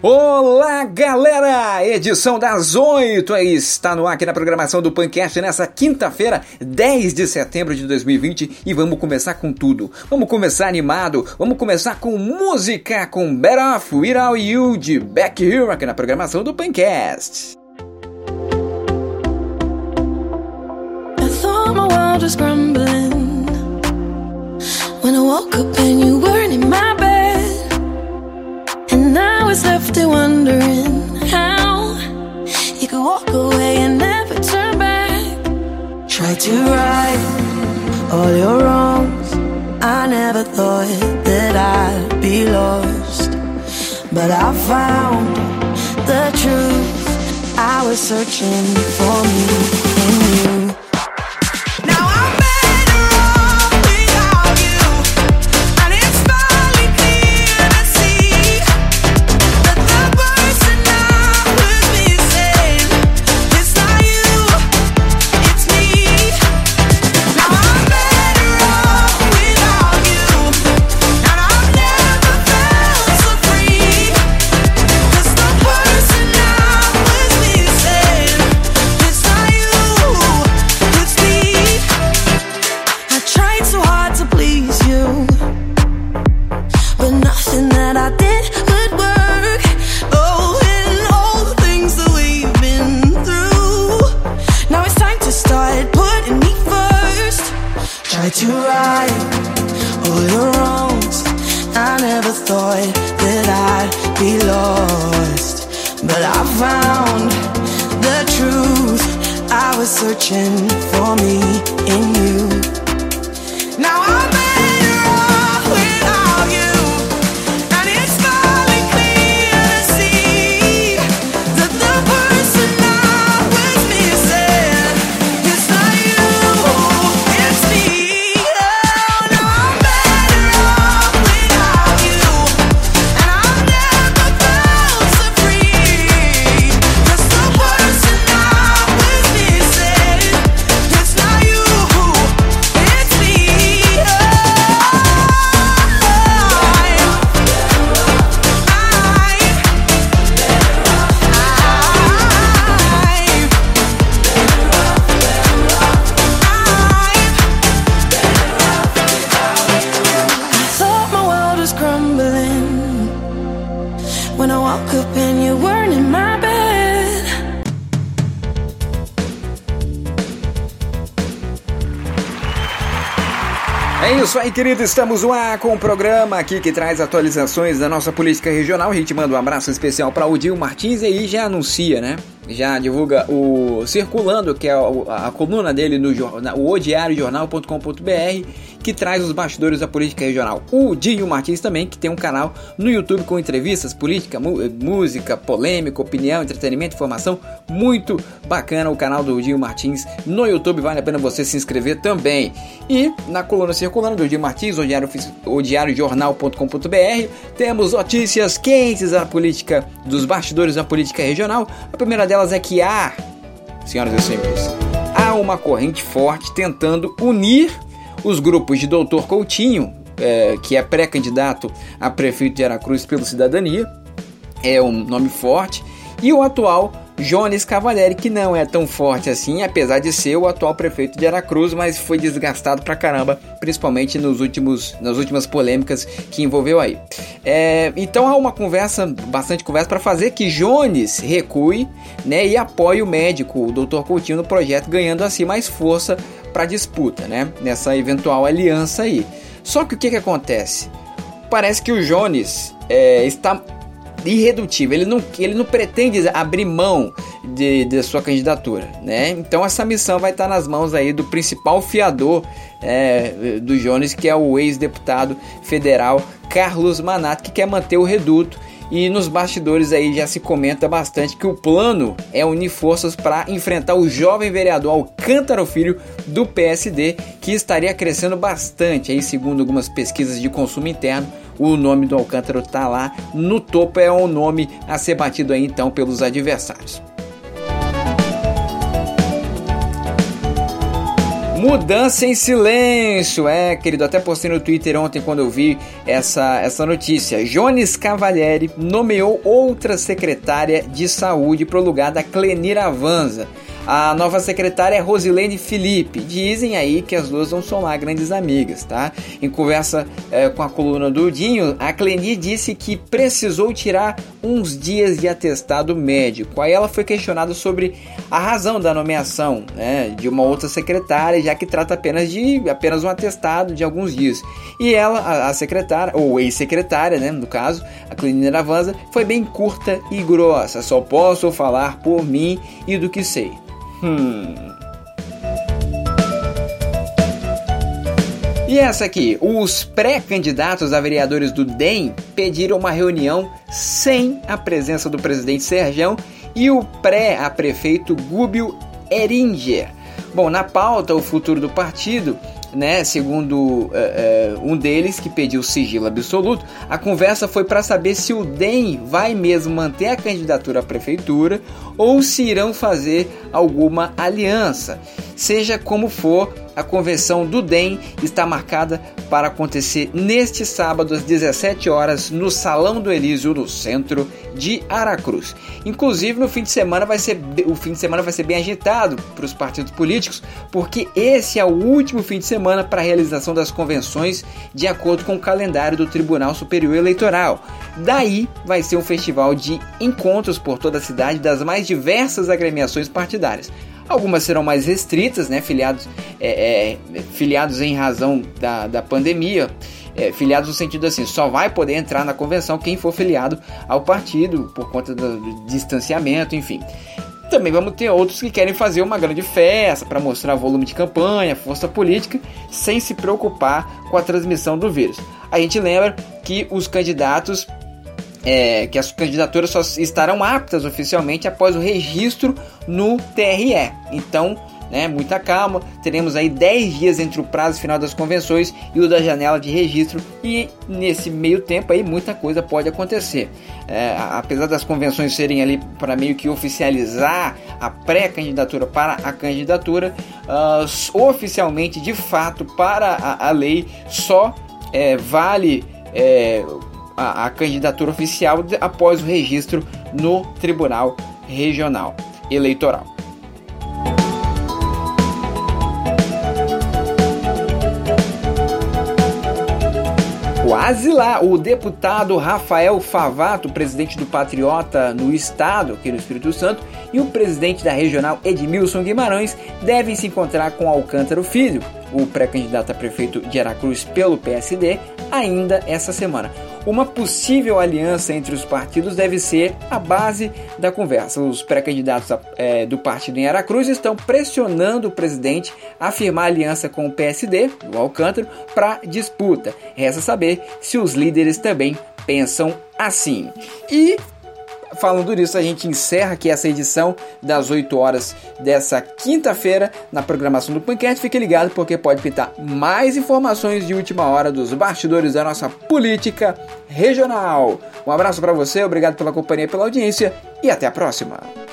Olá, galera! Edição das 8 está no ar aqui na programação do Pancast nessa quinta-feira, 10 de setembro de 2020 e vamos começar com tudo. Vamos começar animado, vamos começar com música, com Better Off Without You de Back Here aqui na programação do Pancast. I thought that I'd be lost, but I found the truth. I was searching for me in you. I found the truth I was searching for me in you. Now I isso aí, querido. Estamos lá com o programa aqui que traz atualizações da nossa política regional. A gente manda um abraço especial para o Dil Martins e aí já anuncia, né? Já divulga o Circulando, que é a, a coluna dele no jornal, o odiariojornal.com.br que traz os bastidores da política regional. O Dinho Martins também, que tem um canal no YouTube com entrevistas, política, música, polêmica, opinião, entretenimento, informação. Muito bacana o canal do Dinho Martins no YouTube, vale a pena você se inscrever também. E na coluna circulando do Dinho Martins, o diário, o diariojornal.com.br, temos notícias quentes da política, dos bastidores da política regional. A primeira delas é que há, senhoras e senhores, há uma corrente forte tentando unir os grupos de Doutor Coutinho, é, que é pré-candidato a prefeito de Aracruz pelo Cidadania, é um nome forte, e o atual Jones Cavalieri, que não é tão forte assim, apesar de ser o atual prefeito de Aracruz, mas foi desgastado pra caramba, principalmente nos últimos, nas últimas polêmicas que envolveu aí. É, então há uma conversa, bastante conversa, para fazer que Jones recue né, e apoie o médico, o Dr. Coutinho, no projeto, ganhando assim mais força para disputa, né? Nessa eventual aliança aí. Só que o que, que acontece? Parece que o Jones é, está irredutível, ele não, ele não pretende abrir mão de, de sua candidatura, né? Então essa missão vai estar nas mãos aí do principal fiador é, do Jones, que é o ex-deputado federal Carlos Manato, que quer manter o reduto e nos bastidores aí já se comenta bastante que o plano é unir forças para enfrentar o jovem vereador Alcântara Filho do PSD, que estaria crescendo bastante aí segundo algumas pesquisas de consumo interno. O nome do Alcântara está lá no topo, é um nome a ser batido aí então pelos adversários. Mudança em silêncio, é, querido. Até postei no Twitter ontem quando eu vi essa, essa notícia. Jones Cavalieri nomeou outra secretária de saúde para o lugar da Clenira Avanza. A nova secretária é Rosilene Felipe. Dizem aí que as duas são lá grandes amigas, tá? Em conversa é, com a coluna do Dinho, a Cleni disse que precisou tirar uns dias de atestado médico. Aí ela foi questionada sobre a razão da nomeação né, de uma outra secretária, já que trata apenas de apenas um atestado de alguns dias. E ela, a, a secretária, ou ex-secretária, né, no caso, a Cleni Navanza, foi bem curta e grossa. Só posso falar por mim e do que sei. Hum. E essa aqui, os pré-candidatos a vereadores do DEM pediram uma reunião sem a presença do presidente Serjão e o pré a prefeito Gúbio Eringer. Bom, na pauta, o futuro do partido né, segundo uh, uh, um deles que pediu sigilo absoluto, a conversa foi para saber se o DEM vai mesmo manter a candidatura à prefeitura ou se irão fazer alguma aliança. Seja como for, a convenção do DEM está marcada para acontecer neste sábado às 17 horas no Salão do Elísio, no centro de Aracruz. Inclusive no fim de semana vai ser o fim de semana vai ser bem agitado para os partidos políticos, porque esse é o último fim de semana para a realização das convenções de acordo com o calendário do Tribunal Superior Eleitoral. Daí vai ser um festival de encontros por toda a cidade das mais diversas agremiações partidárias. Algumas serão mais restritas, né, filiados, é, é, filiados em razão da, da pandemia, é, filiados no sentido assim, só vai poder entrar na convenção quem for filiado ao partido por conta do distanciamento, enfim. Também vamos ter outros que querem fazer uma grande festa para mostrar volume de campanha, força política, sem se preocupar com a transmissão do vírus. A gente lembra que os candidatos é, que as candidaturas só estarão aptas oficialmente após o registro no TRE. Então, né, muita calma, teremos aí 10 dias entre o prazo final das convenções e o da janela de registro e nesse meio tempo aí muita coisa pode acontecer. É, apesar das convenções serem ali para meio que oficializar a pré-candidatura para a candidatura, uh, oficialmente, de fato, para a, a lei só é, vale é, a, a candidatura oficial após o registro no Tribunal Regional Eleitoral. Quase lá, o deputado Rafael Favato, presidente do Patriota no Estado, aqui no Espírito Santo, e o presidente da regional Edmilson Guimarães devem se encontrar com Alcântara Filho, o pré-candidato a prefeito de Aracruz pelo PSD, ainda essa semana. Uma possível aliança entre os partidos deve ser a base da conversa. Os pré-candidatos é, do partido em Aracruz estão pressionando o presidente a firmar aliança com o PSD, o Alcântara, para disputa. Resta saber se os líderes também pensam assim. E Falando nisso, a gente encerra aqui essa edição das 8 horas dessa quinta-feira na programação do Panquete. Fique ligado porque pode pintar mais informações de última hora dos bastidores da nossa política regional. Um abraço para você, obrigado pela companhia e pela audiência e até a próxima.